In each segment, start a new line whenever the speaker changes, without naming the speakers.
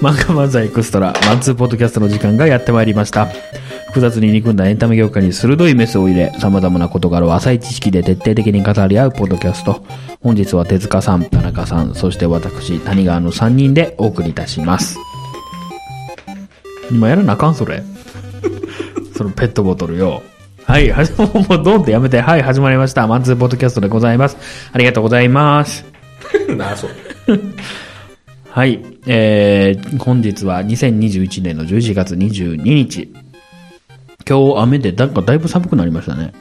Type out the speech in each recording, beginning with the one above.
漫画漫才エクストラ、マンツーポッドキャストの時間がやってまいりました。複雑に憎んだエンタメ業界に鋭いメスを入れ、様々な事柄を浅い知識で徹底的に語り合うポッドキャスト。本日は手塚さん、田中さん、そして私、谷川の3人でお送りいたします。今やらなあかんそれ。そのペットボトルよ。はい、はじもうもうドンってやめて。はい、始まりました。マンツーポッドキャストでございます。ありがとうございます。
なあ、そう。
はい。えー、本日は2021年の11月22日。今日雨でなんかだいぶ寒くなりましたね。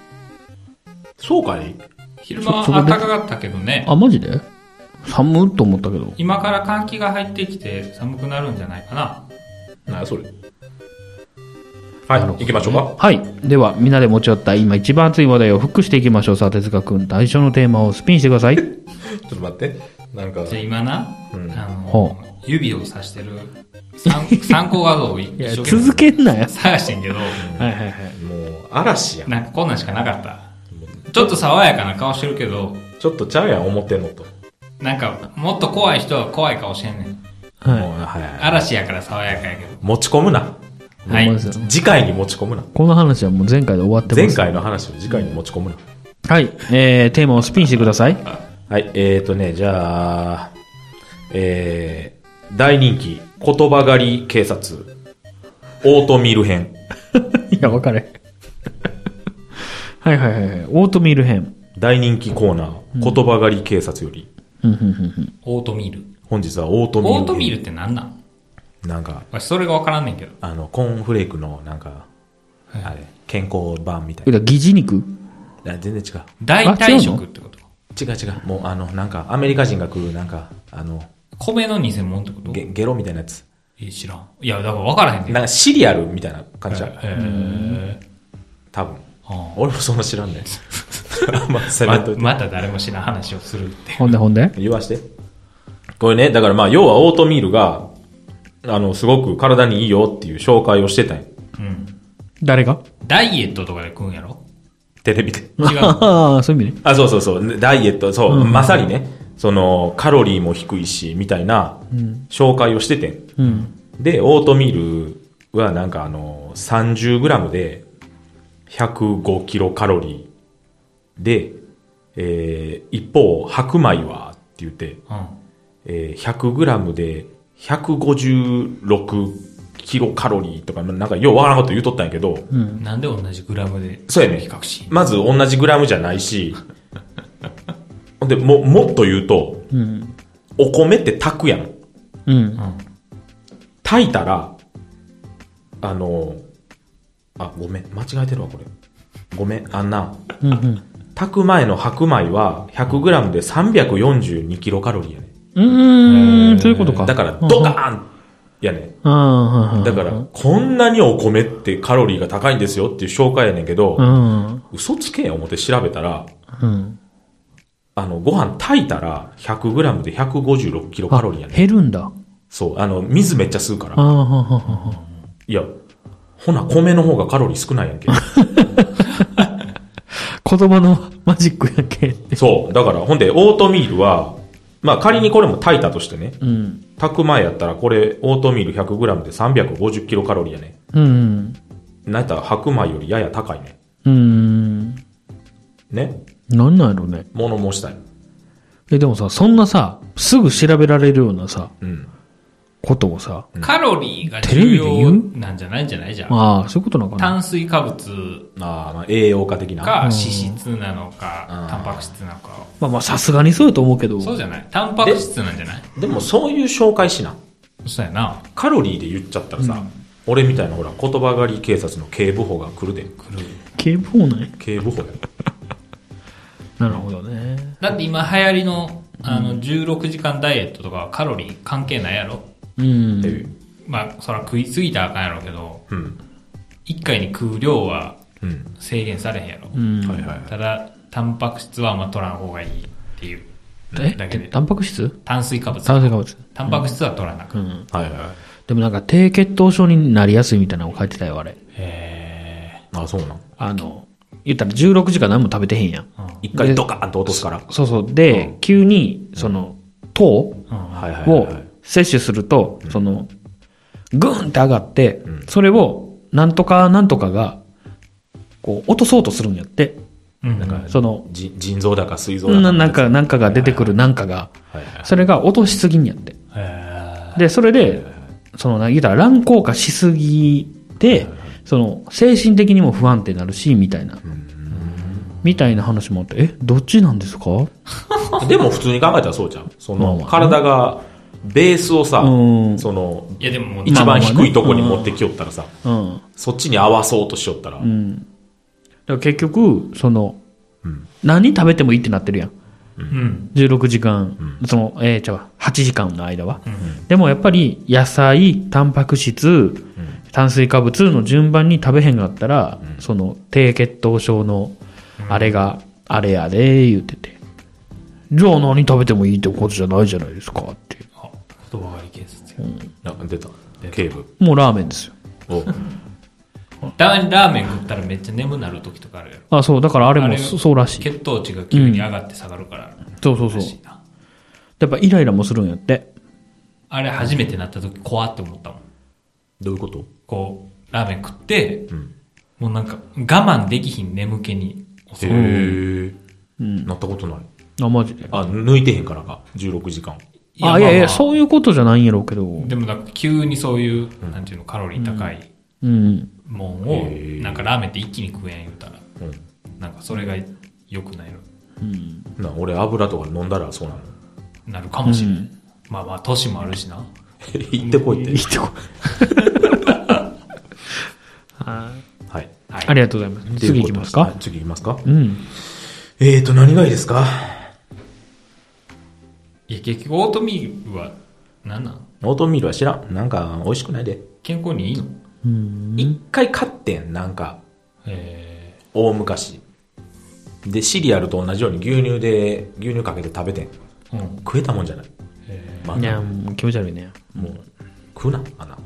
そうかい？
昼間暖かかったけどね。
あ、マジで？寒っと思ったけど。
今から寒気が入ってきて寒くなるんじゃないかな。
なあ、それ。はい、行きましょうか。
はい。では、みんなで持ち寄った今一番熱い話題をフックしていきましょう。さあ、哲学君、最初のテーマをスピンしてください。
ちょっと待って。なんか、
じゃあ今な、
うん
あ
ほ
の、指を指してる参 参考画像を一
いや、
生
続けんなよ。
探してんけど、
はいはいはい。
もう、嵐やん。
なんかこんなんしかなかった。ちょっと爽やかな顔してるけど、
ちょっとちゃうやん、思ってんのと。
なんかもっと怖い人は怖い顔してんねん。
い
はい。
嵐やから爽やかやけど。
持ち込むな。
はい
次回に持ち込むな。
この話はもう前回で終わってます。
前回の話を次回に持ち込むな。
はい。えー、テーマをスピンしてください。
はい、えーとね、じゃあ、えー、大人気、言葉狩り警察、オートミール編。
いや、分かれ。はいはいはいはい。オートミール編。
大人気コーナー、言葉狩り警察より、
うんうんうんうん
オートミール。
本日はオートミール編。
オートミールって何なん？
なんか、
それがわからんねんけど。
あの、コーンフレークの、なんか、あれ、健康版みたい
えだから疑似肉？
全然違う。
代替食ってこと？
違う違う。もう、あの、なんか、アメリカ人が食う、なんか、あの、
米の偽物ってこと？
ゲゲロみたいなやつ。
え、知らん。いや、だから分からへんねん。
なんか、シリアルみたいな感じじゃん。
へ
多分。
ー
俺もそんな知らんねん。ま
また誰も知らん話をするって。
ほんでほんで？
言わして。これね、だからまあ、要はオートミールが、あの、すごく体にいいよっていう紹介をしてたんや
うん。
誰が？
ダイエットとかで食うんやろ？
テレビで。
違う。
ああ、そういう意味ね。
あ、そうそうそう。ダイエット、そう、まさにね、その、カロリーも低いし、みたいな、紹介をしててん。
うん。
で、オートミールはなんかあの、30g で105キロカロリーで、えー、一方、白米はって言って、
うん。
えー、100g で156キロカロリーとか、なんかようわからんこと言うとったんやけど、
なんで同じグラムで？
そうやね
比較し
まず同じグラムじゃないし、ほ んで、も、もっと言うと、
うん。
お米って炊くやん。
うん。
うん。
炊いたら、あの、あ、ごめん、間違えてるわ、これ。ごめん、あんな、
うんうん。
炊く前の白米は 100g で342キロカロリーやね。
うーん、そういうことか。
だから、ドカーンやね。だから、こんなにお米ってカロリーが高いんですよっていう紹介やねんけど
う、ん。
嘘つけや思って調べたら、
うん。
あの、ご飯炊いたら 100g で156キロカロリーやねん。
減るんだ。
そう、あの、水めっちゃ吸うから。いや、ほな、米の方がカロリー少ないやんけ。
言葉のマジックやんけ。
そう。だから、ほんで、オートミールは、まあ仮にこれも炊いたとしてね、
うん。
炊く前やったら、これ、オートミール 100g で350キロカロリーやね。
うん。
なんやったら白米よりやや高いね。
うん。
ね？
なんなんやろね。
物申したい。
え、でもさ、そんなさ、すぐ調べられるようなさ、
うん。
ことをさ、
カロリーが重要なんじゃないんじゃない？じゃん。
ああ、そういうことなのかな。
炭水化物
ああ、まあ栄養価的な。
か脂質なのか
うん、
タンパク質なのか。
まあまあ、さすがにそうやと思うけど。
そうじゃない？タンパク質なんじゃない？
でもそういう紹介しな。
そうやな。
カロリーで言っちゃったらさ、俺みたいなほら、言葉狩り警察の警部補が来るで。
来る。
警部補ない
警部補や。
なるほどね。
だって今流行りの、あの、16時間ダイエットとかはカロリー関係ないやろ？
うん
って。いう。
まあ、そら食いすぎたらあかんやろうけど、
うん。
1回に食う量は
うん。
制限されへんやろ。
うん。
はいはい。
ただ、タンパク質はあんま取らん方がいいっていう
え？
だけで。
タンパク質？
炭水化物。
炭水化物。
タンパク質は取らなく。
うん。
はいはい。
でもなんか低血糖症になりやすいみたいなのを書いてたよ、あれ。
へ
あ、そうなん？
あの、言ったら16時間何も食べてへんやん。
一回ドカーンと落とすから。
そうそう。で、急に、その、糖
はいはい
を
はいはい。
摂取すると、その、グーンって上がって、それを、なんとかなんとかが、こう、落とそうとするんやって。
うん。
なんか、
その、
じ腎臓だか膵臓だか。
ななんか、なんかが出てくるなんかが。それが落としすぎんやって。
へ
で、それで、その、な言うたら乱高下しすぎて、その、精神的にも不安定になるし、みたいな。みたいな話もあって、え、どっちなんですか？
でも普通に考えたらそうじゃん。その、体が、ベースをさ
うん、
その、
いやでももう、
一番低いとこに持ってきよったらさ、
うん。
そっちに合わそうとしよったら、
うん。だから結局、その、
うん
何食べてもいいってなってるやん。
うん。
16時間、その、えー、ちゃうわ8時間の間は。でもやっぱり、野菜、タンパク質、炭水化物の順番に食べへんかったら、その、低血糖症の、あれが、あれやで、言ってて。じゃあ何食べてもいいってことじゃないじゃないですかって。
あ、言葉狩り警察や。
なんか出た。警部。
もうラーメンですよ。
お
たまにラーメン食ったらめっちゃ眠なる時とかあるやろ。
あ、そう、だからあれも
あれ
そそうらしい。
血糖値が急に上がって下がるから。
そうそうそう
ら。しいな
やっぱイライラもするんやって。
あれ初めてなった時怖って思ったもん。
どういうこと？
こう、ラーメン食って、
ん
もうなんか我慢できひん眠気に襲
へ
う。
え。
うん。
なったことない。
あ、マジで？
あ、抜いてへんからか。16時間。
あ、いやいや、
う
そういうことじゃないんやろうけど。
でもなんか急にそういう、なんていうの、カロリー高い
うん。
もん
へ
を、
ー
なんかラーメンって一気に食えん言うたら、
うん。
なんかそれが良くないの、
な、俺油とか飲んだらそうなの？
なるかもしれない。まあまあ、年もあるしな。
行ってこいって
いい。と こ。
はい。
はい。
ありがとうございます。次行きますか？
はい次行きますか？
うん。
えーと、何がいいですか？
いや、結局オートミールは、何なん？
オートミールは知らん。なんか、美味しくないで。
健康にいいの？
一回買ってん、なんか、
え
大昔。で、シリアルと同じように牛乳で、牛乳かけて食べてん。
ー、うん。
食えたもんじゃない。まあ
いや、もう気持ち悪いね。
もう、食うな、あんな。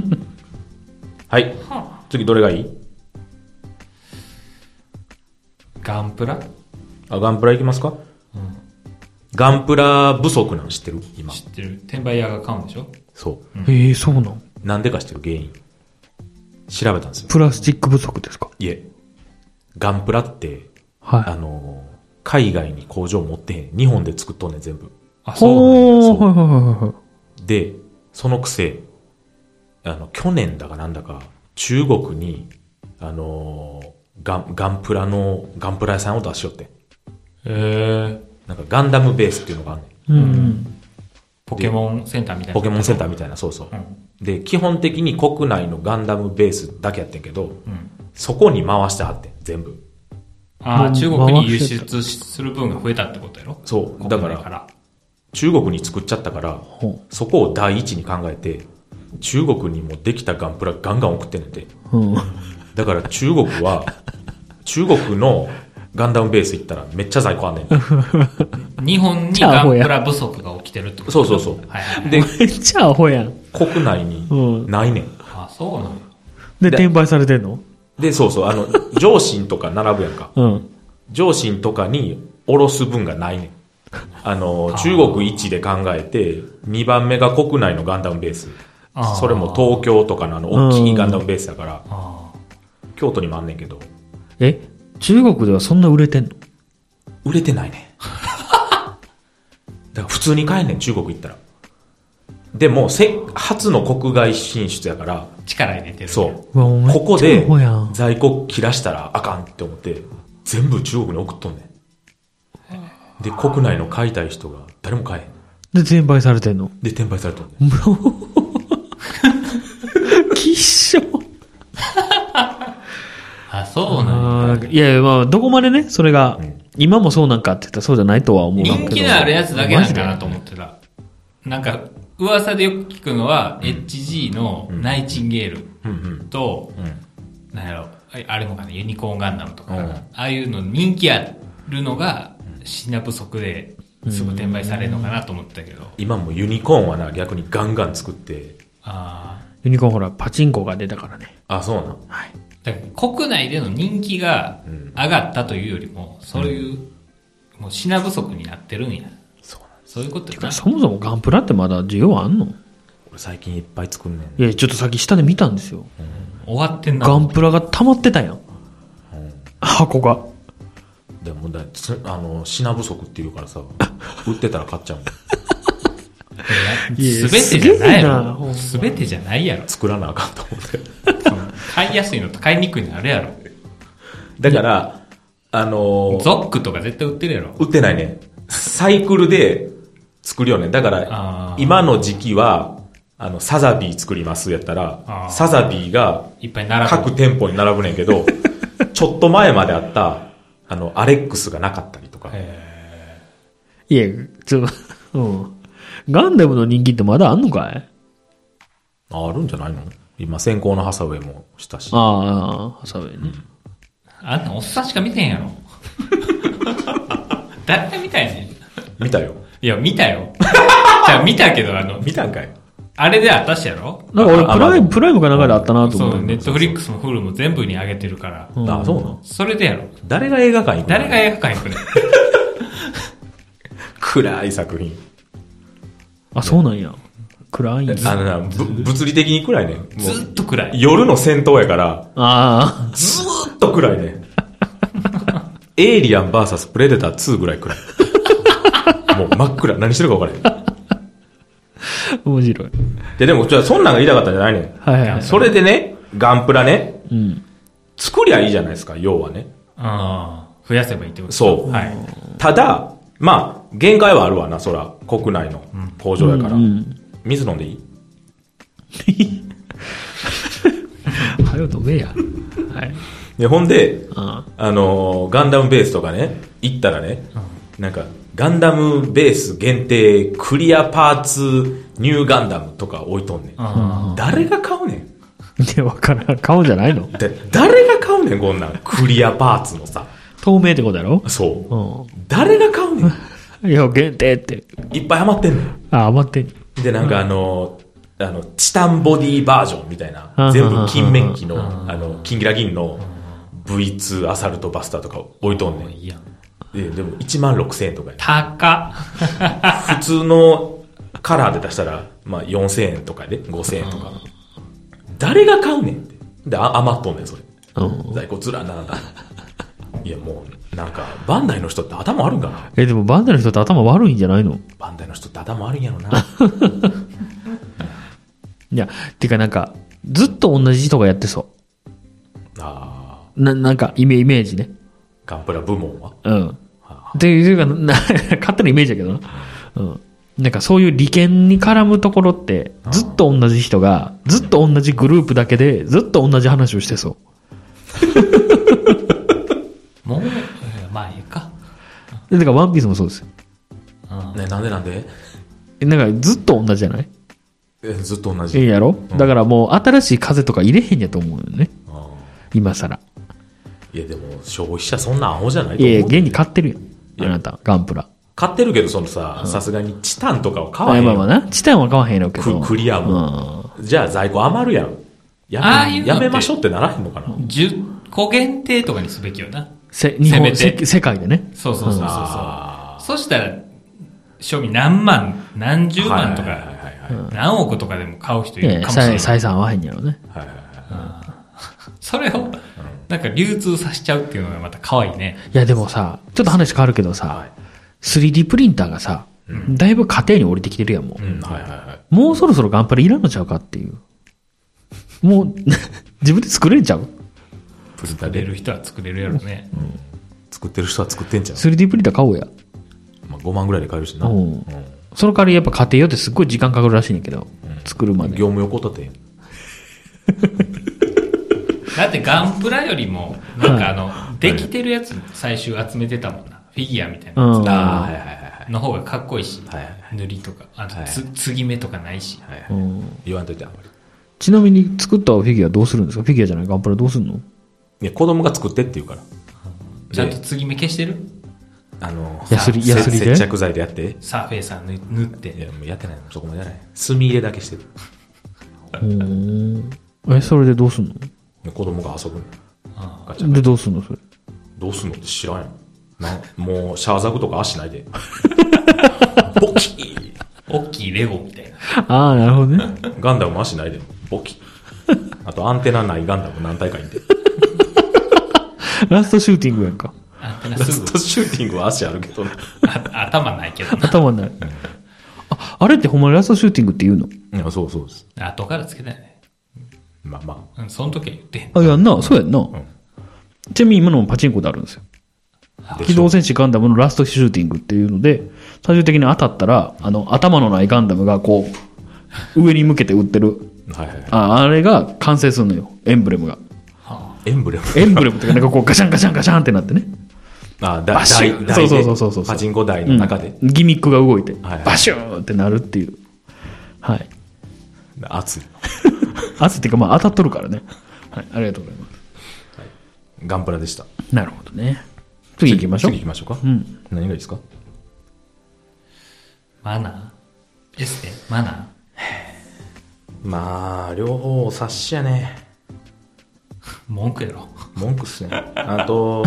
はい。次、どれがいい？
ガンプラ？
あ、ガンプラいきますか？ガンプラ不足なん知ってる？今。
知ってる転売屋が買うんでしょ？
そう。
ええ、そうなん
なんでか知ってる原因？調べたんですよ。
プラスチック不足ですか？
いえ。ガンプラって、
はい。
あのー海外に工場持ってへん。日本で作っとんねん、全部。
あ、そうなん
はいはいはいはい。
で、そのくせ、あの、去年だかなんだか、中国に、あのーガン、ガンプラの、ガンプラ屋さんを出しよってん。
えー、
なんかガンダムベースっていうのがあんねん。
うん。
ポケモンセンターみたいな。
ポケモンセン
タ
ターみたいな、そうそう。
うん。
で、基本的に国内のガンダムベースだけやってんけど、
うん。
そこに回してはってん、全部。
ああ、中国に輸出する分が増えたってことやろ？
そう。だから。中国に作っちゃったから、
ほ
そこを第一に考えて、中国にもできたガンプラガンガン送ってんねんて。
う。うん。
だから中国は、中国のガンダムベース行ったらめっちゃ在庫あんねん。
日本にガンプラ不足が起きてるってこと
そうそうそう。
はいはい。
で、
めっちゃアホやん。
国内に
うん
ないねん。
あ、そうなんや。
で、
で
転売されてんの？
で、そうそう、あの、上信とか並ぶやんか。
うん。
上信とかにおろす分がないねん。あの、中国一で考えて、2番目が国内のガンダムベース。それも東京とかのあの、大きいガンダムベースだから、
あ
京都にもあんねんけど、
え？中国ではそんな売れてんの？
売れてないねん。だから普通に買えんねん、中国行ったら。でも、せ、初の国外進出やから、
あ。力入れてる。
そう。
うわめっちゃ
ここで
アホやん
在庫切らしたらあかんって思って、全部中国に送っとんねん。で、国内の買いたい人が誰も買えへん。
で、転売されてんの？
で、転売されとんねん。
きっしょ
あ、そうなんや。
あーいやいや、まあ、どこまでね、それが、今もそうなんかって言ったらそうじゃないとは思うけど。
人気のあるやつだけなんかなと思ってた。なんか、噂でよく聞くのは、HG のナイチンゲール
うんうん。
と、
うん。
なんやろ、ああれもかな、ユニコーンガンダムとかああいうの人気あるのが、品不足ですぐ転売されるのかなと思ってたけど。
今もユニコーンはな、逆にガンガン作って、
あ
ユニコーンほら、パチンコが出たからね。
あ、そうなん。
あ、だから国内での人気が上がったというよりも、そういう、もう品不足になってるんや。
そうなんです。
そういうことやな。
そもそもガンプラってまだ需要あんの？
俺最近いっぱい作んねん。
いや、ちょっとさっき下で見たんですよ。
終わってんな。
ガンプラが溜まってたやん。箱が。
でもだつあの、品不足っていうからさ、売ってたら買っちゃうもん。
すべてじゃないや。ろすべてじゃないやろ。
作らなあかんと思って。
買いやすいのと買いにくいのあるやろ。
だから、あのー
ゾックとか絶対売ってるやろ。
売ってないね。サイクルで作るよね。だから今の時期は、あの、サザビー作りますやった
あ
ら、
ー
サザビーが
いっぱい並ぶ。
各店舗に並ぶねんけど、ちょっと前まであった、あの、アレックスがなかったりとか。
いや、ちょっと、うん。ガンダムの人気ってまだあんのかい？
ああるんじゃないの？今、先行のハサウェイもしたし。
ああ、ハサウェイね。
あんなおっさんしか見てへんやろ。誰が見たいねん。
見たよ。
いや、見たよ。じゃあ見たけど、あの、
見たんかい
あれであったしやろ
なんか俺、
あ
プライム、
あ
プライムかなんかであったなと
そう、
思う。
ネットフリックスもフルも全部に上げてるから。
うん
ああ、そうなの？
それでやろ。
誰が映画館行くの？
誰が映画館行くねん。
暗い作品。
あ、そうなんや。暗い。
あのな、ぶ物理的に暗いね
ずっ
う、
と暗い。
夜の戦闘やから、
あ
ずーっと暗いね。エイリアン VS プレデター2ぐらい暗い。もう真っ暗。何してるか分からへん。
あ、面白い。
で、でも、じゃあそんなんが言いたかったんじゃないねん。
はいはいはい。
それでね、ガンプラね、
うん。
作りゃいいじゃないですか、要はね。
ああ。増やせばいいってこと
そう
はい。
ただ、まあ、限界はあるわな、そら。国内の工場やから。
うん。
水飲んでいい？
はよ飲めや。はい。
で、ほんで、
あ
あのーガンダムベースとかね、行ったらね、なんか、ガンダムベース限定クリアパーツニューガンダムとか置いとんねん。
あ
誰が買うねん？
いや、わからん。顔じゃないの？
で、誰が買うねん、こんなん？クリアパーツのさ。
透明ってことやろ？
そう。
う
誰が買うねん？
ん。いや、限定って。
いっぱい余ってんね
あ、余ってん。
ん。で、なんかあのーあの、チタンボディバージョンみたいな、全部金面機の、あの、金ギラ銀の V2 アサルトバスターとか置いとんねん。
いいやん。
で、でも1万6000円とかや
高っ。
普通のカラーで出したら、まあ4000円とかで、5000円とか。誰が買うねんって。で、あ余っとんねん、それ。
うん。
在庫ずら並んだ。いや、もう、なんか、バンダイの人って頭悪いんかな？
え、でもバンダの人って頭悪いんじゃないの？
バンダイの人って頭悪いんやろな。
いや、てかなんか、ずっと同じ人がやってそ
あ
う。な、なんか、イメイメージね。
ーガンプラ部門は？
うん。っていうか、な、勝手なイメージだけどな。うん。なんかそういう利権に絡むところって、ずっと同じ人が、ずっと同じグループだけで、ずっと同じ話をしてそ
もう、えーまあいいか。
う。で、だからワンピースもそうですよ。
うん
ね、なんでなんで？
えなんかずっと同じじゃない？
えずっと同
いい
じ。
やろ？だからもう新しい風とか入れへんやと思うよね。
あ
今更。
ーいや、でも、消費者そんなアホじゃないと
いやいや、
思う。
現に買ってるよ。あなた、ガンプラ。
買ってるけど、そのさ、さすがにチタンとかは買わ
あ
へんよ。
まあまあな。チタンは買わへんやろうけど。
ククリアも。じゃあ在庫余るやん。やめ
ああいうのって
やめましょうってならへんのかな
？10個限定とかにすべきよな。
せ日本、
せ
世界でね。
そうそうそうそう
あ
そう。そしたら、賞味何万、何十万とか、何億とかでも買う人いるかもしれない。
採採算合わへんやろね。
はいはいはい
それを、なんか流通させちゃうっていうのがまた可愛いね。
いやでもさ、ちょっと話変わるけどさ、
はい
3D プリンターがさ、だいぶ家庭に降りてきてるやん、もう。
うん、はいはいはい。
もうそろそろガンプラいらんのちゃうかっていう。もう、自分で作れんちゃう
プリンターで
作れる人は作れるやろね。
作ってる人は作ってんじゃん。
?3D プリンター買おうや。
まあ、5万ぐらいで買えるしな。
う
うんん。
その代わりやっぱ家庭用ってすっごい時間かかるらしいねんけど、作るまで。
業務横立て。
だってガンプラよりも、なんかあの、できてるやつ最終集めてたもんな。フィギュアみたいなや
うん。
ああ、はいはいはいはい。
つの方がかっこいいし、
はいはい
塗りとか、あと
はい
つ、継ぎ目とかないし。
はいはい
うん
言わんといてあんまり。
ちなみに作ったフィギュアどうするんですか？フィギュアじゃない？ガンプラどうするの？
いや、子供が作ってって言うから。
ちゃんと継ぎ目消してる？
あの、
ヤスリ
せ
ヤスリで？
接着剤でやって。
サーフェイサー塗塗っ
い
て。
や、もうやってないの。そこまでやらない。墨入れだけしてる。
うん。え、それでどうすんの？
で子供が遊ぶの。
あ
ガチャ
で、どうすんのそれ？
どうすんのって知らんやん。なもう、シャーザクとか足ないで。ボキー
大きいレゴみたいな。
ああ、なるほどね。
ガンダムも足ないで。ボキあと、アンテナないガンダム何体かいんで。
ラストシューティングやんか。
ラストシューティングは足あるけどね。
あ頭ないけどな。
頭になる。あ、あれってほんまにラストシューティングって言うの？
いや、そうそうです。
後からつけたよね。
まあま
うん、その時は言ってへん。
あ、いやんな、そうやんな。ちなみに今のもパチンコであるんですよ。
あ。で
機動戦士ガンダムのラストシューティングっていうので、最終的に当たったら、あの、頭のないガンダムがこう、上に向けて撃ってる。
はいはいはい。
あ、あれが完成するのよ。エンブレムが。
エンブレム。
エンブレムっていうか、なんかこう ガシャンガシャンガシャンってなってね。
あ、だ
バシュー
台
そうそうそうそうそう
パチンコ台の中で。
うんギミックが動いて、
はいはい
バシューってなるっていう。はい。
熱い。
圧っていうか、まあ当たっとるからね。はい。ありがとうございま
ガンプラでした。
す。なるほどね。次行きましょう。
次行きましょうか。
うん。
何がいいですか？
マナー？エステ？マナ
まあ、両方察しやね。
ー文句やろ。
文句っすね。あと、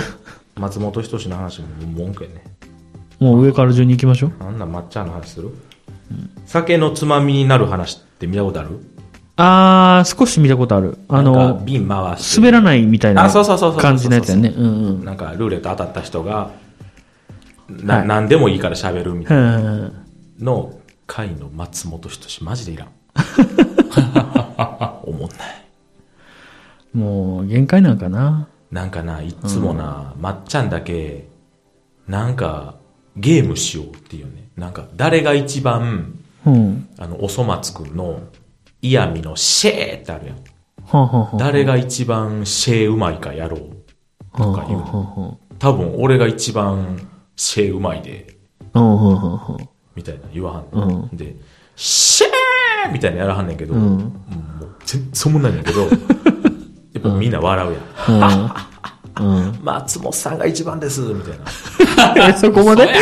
松本人志の話も文句やね。
もう上から順に行きましょう。
あんな抹茶の話する、酒のつまみになる話って見たことある？
あー、少し見たことある。あ
なんか
の、
瓶回して。
滑らないみたいな
あそうそうそうそう
感じのやつやね。うんうん。
なんかルーレット当たった人が、な、
はい
何でもいいから喋るみたい
うん
なの回の松本人志マジでいらん。も
う、限界なんかな。
なんかな、いつもな、まっちゃんだけ、なんか、ゲームしようっていうね。なんか、誰が一番、
うん。
あの、おそ松くんの、嫌味のシェーってあるやん。誰が一番シェーうまいかやろう。とか言う
はんはんはん
多分、俺が一番シェーうまいで、
うんうんうんうん
みたいな言わはんねん。
う
で、シェーみたいなやらはんねんけど、
ん
もう全然もないんだけど、やっぱみんな笑うやん。
うん。
松本さんが一番ですみたいな。
え、そこまで？
もう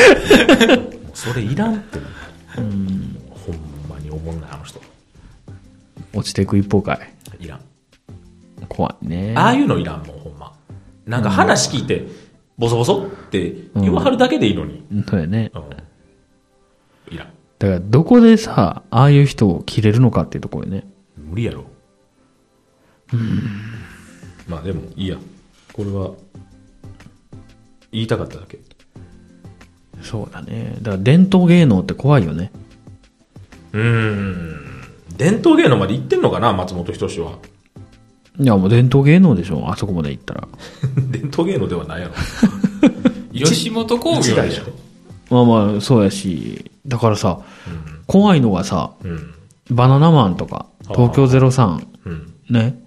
それいらんって。ほんまに思んない、あの人。
落ちていく一方かい。
いらん。
怖いね。
ああいうのいらんもん、ほんま。なんか話聞いて、ボソボソって言わはるだけでいいのに。
うんそうやね。
うん。いらん。
だから、どこでさ、ああいう人を切れるのかっていうところね。
無理やろ。まあでも、いいや。これは、言いたかっただけ。
そうだね。だから、伝統芸能って怖いよね。
うーん。伝統芸能まで行ってんのかな、松本人志は。
いや、もう伝統芸能でしょ。あそこまで行ったら。
伝統芸能ではないやろ。
吉本興業
でし
でしょ
ょ。
まあまあ、そうやし。だからさ、怖いのがさ、
うん。
バナナマンとか、東京03、
うん。
ね。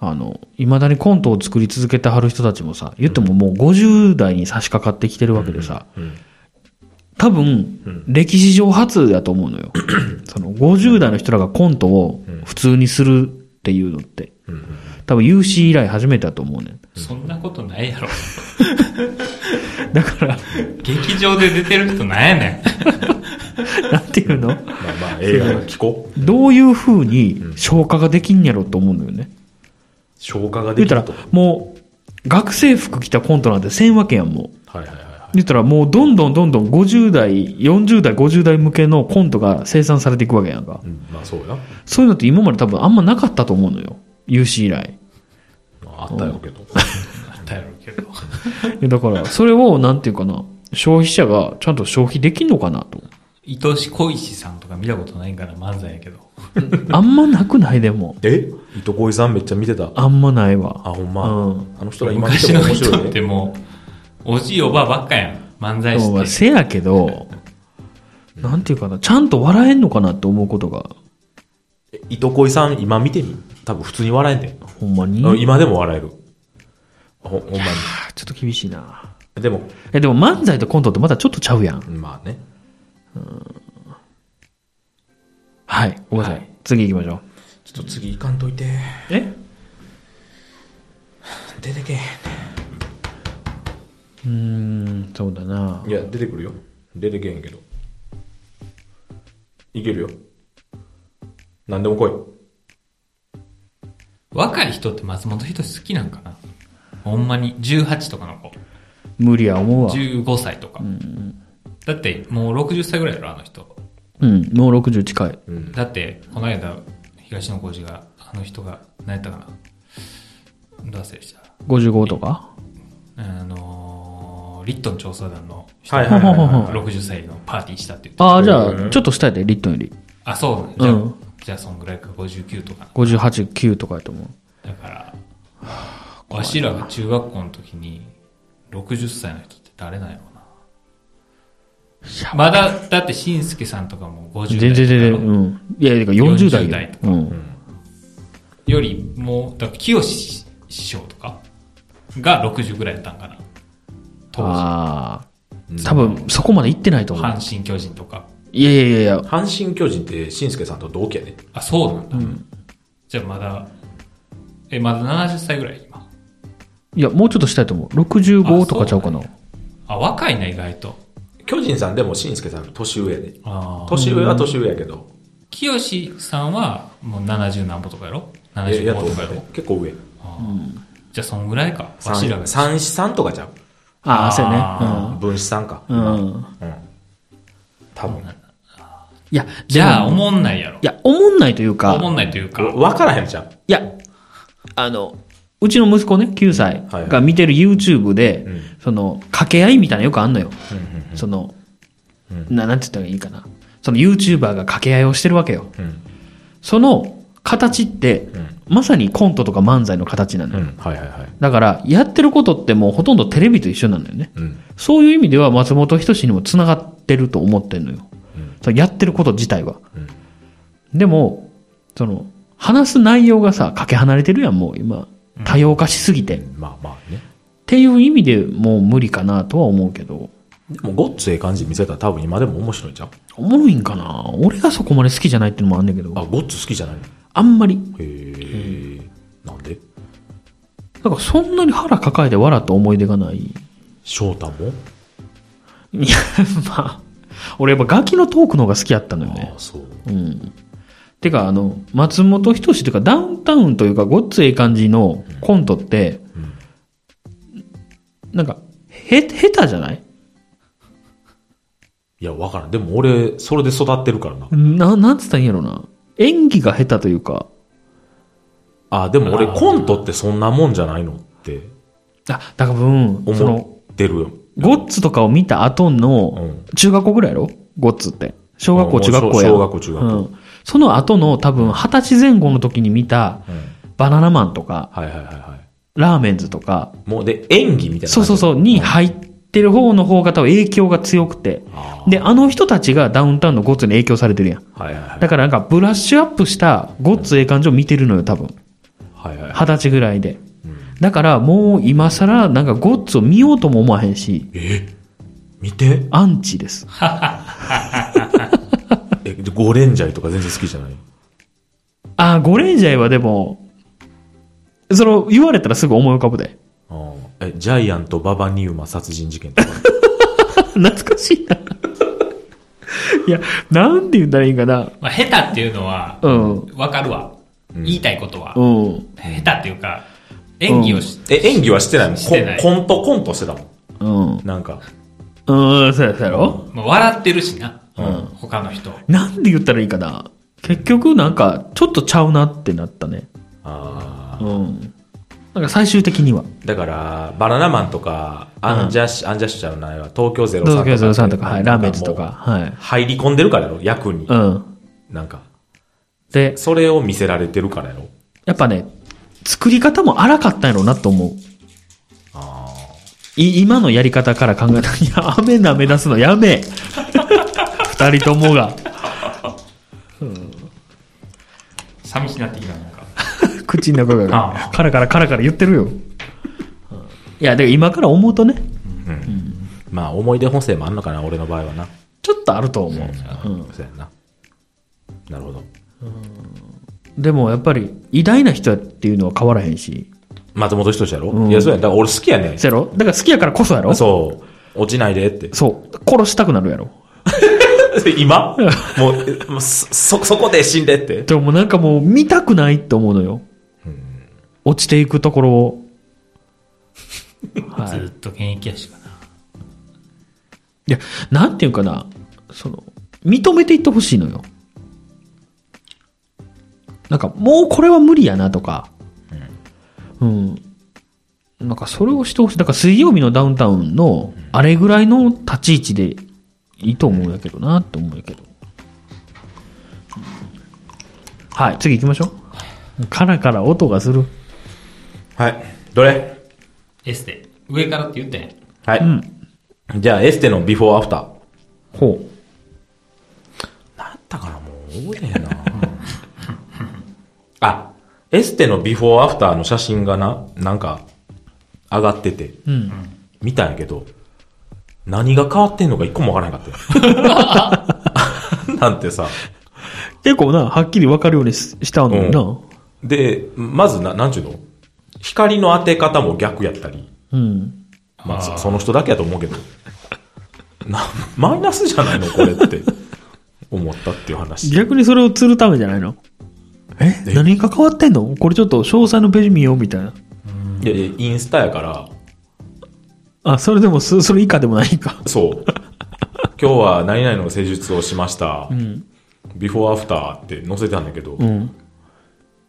うん。
あの、未だにコントを作り続けてはる人たちもさ、言ってももう50代に差し掛かってきてるわけでさ、
うん。
多分、歴史上初だと思うのよ。その、50代の人らがコントを普通にするっていうのって、
うん。
多分 UC 以来初めてだと思うねん。
そんなことないやろ。
だから、
劇場で出てる人なんやね
なんていうの？
まあまあ、映画の聞こう。
どういう風に消化ができんやろと思うのよね。
消化が
言ったら
できると。、
もう、学生服着たコントなんてせんわけやん、もう。
はいはいはいはい。
言ったらもうどんどんどんどん50代、40代、50代向けのコントが生産されていくわけやんか。
うん、まあそうや。
そういうのって今まで多分あんまなかったと思うのよ。UC 以来。
まああったやろうけど。
ん。あったやろうけど。
いやだから、それを、なんていうかな、消費者がちゃんと消費できんのかなと。
愛し小石さんとか見たことないから漫才やけど。
あんまなくないでも。
え？糸恋さんめっちゃ見てた。
あんまないわ。
あ、ほんま？
うん
あの人ら今見
昔
ても
の人っ
面白いね。
てもう、おじいおばあばっかやん。漫才師って。
せやけど、なんていうかな、ちゃんと笑えんのかなって思うことが、
え糸恋さん今見てみ？多分普通に笑えんで。
ほんまに？
うん今でも笑える。ほ、ほんま
あちょっと厳しいな。
に。でも、
え、でも漫才とコントってまたちょっとちゃうやん。
まあね。
はい。ごめんなさい。次行きましょう。
ちょっと次行かんといて。
え？
出てけへん。
うーん、そうだな。
いや、出てくるよ。出てけへんけど。いけるよ。何でも来い。
若い人って松本人志好きなんかな？ほんまに18とかの子。
無理や思うわ。
15歳とか。だってもう60歳ぐらいやろ、あの人。
うん、もう60近い。
うん。
だって、この間、東野幸治が、あの人が、何やったかなどう忘れした
55とか？
あのー、リットン調査団の人
はいはいはいはい
は
60歳のパーティーしたって言って
ああ、じゃあ、
うん
ちょっと下やで、リットンより。
あ、そうなんじゃあ、
うん
じゃあそんぐらいか、59とか。
58、9とかやと思う。
だから、わしらが中学校の時に、60歳の人って誰なんやろ。まだ、だって、しんすけさんとかも50代
全然全然、うん。いや、だから40代
40代と
よ。うん。
よりも、だから、清志師匠とか？が60ぐらいだったんかな。当
ああ。多分、そこまで行ってないと
時。
思う。
阪神巨人とか。
いやいやいやいや、
阪神巨人って、しんすけさんと同期やで。
あ、そうなんだ。じゃあまだ、え、まだ70歳ぐらい今？
いや、もうちょっとしたいと思う。65とかちゃうかな。
あ、若いな、意外と。
巨人さんでもしんすけさんの年上やで。
あ
年上は年上やけど。
清さんはもう70何歩とかやろ？
えや
?75
と思う
とかやろ
結構上。
じゃあそんぐらいか。わしらが。
三子さんとかちゃう？
ああ、そうや
あ
分子さんか。
ね。うん。うん。
うん。多分。
いや、
じゃあ、おもんないやろ
い。や、思んないというか、
おもんないというか。
わからへんじゃん。
いや、あの、うちの息子ね、9歳が見てる YouTube で、
うん
その、掛け合いみたいなのよくあんのよ。
うん
その、
う
な、なんて言ったらいいかな。その YouTuber が掛け合いをしてるわけよ。その形って、まさにコントとか漫才の形なのよ。
うん。はいはいはい。
だから、やってることってもうほとんどテレビと一緒なんだよね。
うん。
そういう意味では松本人志にも繋がってると思ってんのよ。
うん
そのやってること自体は。
うん
でも、その、話す内容がさ、かけ離れてるやん、もう今。多様化しすぎて。っ
まあまあね。
ていう意味でもう無理かなとは思うけど。
でも、ごっつええ感じ見せたら多分今でも面白いんちゃう？
おもろいんかな？俺がそこまで好きじゃないっていうのもあんねんけど。
あ、ごっつ好きじゃないの？
あんまり。
へえ。なんで？
だからそんなに腹抱えて笑った思い出がない。い
翔太も？
や、まあ、俺やっぱガキのトークの方が好きやったのよね
あ。そう。
うん。てか、あの、松本人志というか、ダウンタウンというか、ごっつええ感じのコントって、なんか、へ、下手じゃない？
いや、わからん。でも俺、それで育ってるからな。
な、なんつったんやろな。演技が下手というか、
あ、でも俺、コントってそんなもんじゃないの？って
あ、だから分、
思ってるよ。
ゴッツとかを見た後
う
の、
ん。
中学校ぐらいやろ？ゴッツって。小学校、中学校や。
小学校中学校
うん。その後の多分、二十歳前後の時に見た、
うん。
バナナマンとか、
はいはいはいは
ラーメンズとか、
い。もうで、演技みたいな。
そうそうそう、に入ってる方の方が多分影響が強くて。
あ
で、あの人たちがダウンタウンのゴッツに影響されてるやん。
ーはいはいはい。
だからなんかブラッシュアップしたゴッツええ感じを見てるのよ、多分。
はいはいはい。
二十歳ぐらいで。
うん
だからもう今更なんかゴッツを見ようとも思わへんし、
え？見て？
アンチです。
ゴレンジャーとか全然好きじゃない？
あー、ゴレンジャーはでも、その言われたらすぐ思い浮かぶで。
え、ジャイアント馬場ニウマ殺人事件とか？
懐かしいな。いや、なんて言ったらいいんかな。
まあ、下手っていうのは、
うん。
わかるわ。言いたいことは。
うん。
下手っていうか、演技をし、
え、演技はしてないもん。
してない
コンコント、コントしてたもん。
うん。
なんか。
うん、そうや、そうやろ
まあ、笑ってるしな。
うん
他の人。
なんで言ったらいいかな。結局なんか、ちょっとちゃうなってなったね。
あ
うん。なんか最終的には。
ーだから、バナナマンとか、アンジャッシュ、アンジャッシュちゃうな、東京03とか。
東京03とか、はい、ラーメンズとか、はい。
入り込んでるからやろ、役に。
うん。
なんか。
で、
それを見せられてるからやろ？
やっぱね、作り方も荒かったんやろうなと思う。
あ
い今のやり方から考えたら、いや、雨舐め出すのやめえ。二人ともが。
寂しなってきた、なんか。
口の中
あ
が
あ、
カラカラカラカラ言ってるよ。いや、でも今から思うとね、
あ。うん。まあ、思い出補正もあんのかな、俺の場合はな。
ちょっとあると思う。うん
そうやな。なるほど。
でもやっぱり、偉大な人やっていうのは変わらへんし。
松本人志やろ、
うん
いや、そうやん。だから俺好きやねん。
そやろ？だから好きやからこそやろ？
そう。落ちないでって。
そう。殺したくなるやろ？
今？もう、もうそ、そ、そこで死んでって？
でもなんかもう見たくないって思うのよ。落ちていくところを、はい。
ずっと現役やしかな。
いや、なんていうかな、その、認めていってほしいのよ。なんか、もうこれは無理やなとか、うん。なんか、それをしてほしい。だから、水曜日のダウンタウンの、あれぐらいの立ち位置でいいと思うんやけどなって思うんやけど。はい、次行きましょう。カラカラ音がする。
はい。どれ？
エステ。上からって言ったやん。
はい。
うん。
じゃあ、エステのビフォーアフター。
ほ
なんやったかなもう覚えてへんな あ、エステのビフォーアフターの写真がな、なんか、上がってて、
う。うん。
見たんやけど、何が変わってんのか一個もわからなかったよ。なんてさ。
結構な、はっきり分かるようにししたのにな。
で、まずな、なんちゅうの？光の当て方も逆やったり。
うん。
まあ、そその人だけやと思うけど。な、マイナスじゃないのこれって。思ったっていう話。
逆にそれを釣るためじゃないの？え？
え？
何が変わってんの？これちょっと詳細のページ見ようみたいな。
いやいや、インスタやから、
あ、それでもそ、それ以下でもないか。
そう。今日は何々の施術をしました。
うん。
ビフォーアフターって載せてたんだけど、
うん。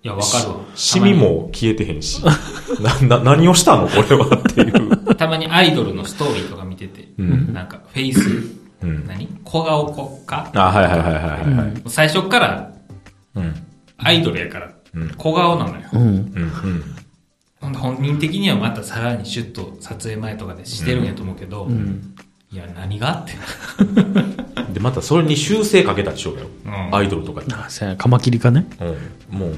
いや、わかるわ。
シミも消えてへんし、な、な、何をしたの？これはっていう。
たまにアイドルのストーリーとか見てて、
ん
なんかフェイス、
うん。
何？小顔国家
あ、はいはいはいはいはい。はい
最初から
うん。
アイドルやから
うん、
小顔なのよ。
うん。
うん。
本人的にはまたさらにシュッと撮影前とかでしてるんやと思うけど、いや、何があって。
で、またそれに修正かけたでしょうよ。
うん
アイドルとかに。
あ、そや、カマキリかね。
うん。もう、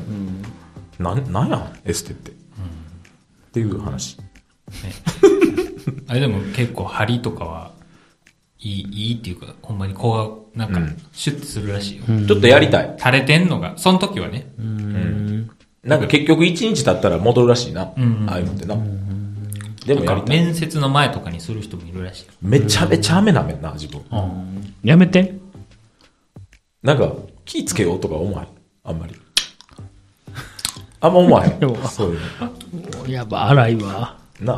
なん、なんやエステって。っていう話。
あれでも結構針とかはいい、いいっていうか、ほんまに小顔、なんか
うん、
シュッとするらしいよ。
ちょっとやりたい。
垂れてんのが、その時はね。
なんか結局一日経ったら戻るらしいな。
ん
ああいうのってな。でもやりたい。
面接の前とかにする人もいるらしい。
めちゃめちゃ雨なめんな、自分。
やめて。
なんか、気ぃつけようとか思わへん？あんまり。あんま思わへん
でも。
そういう
やっぱ荒いわ。
の。な。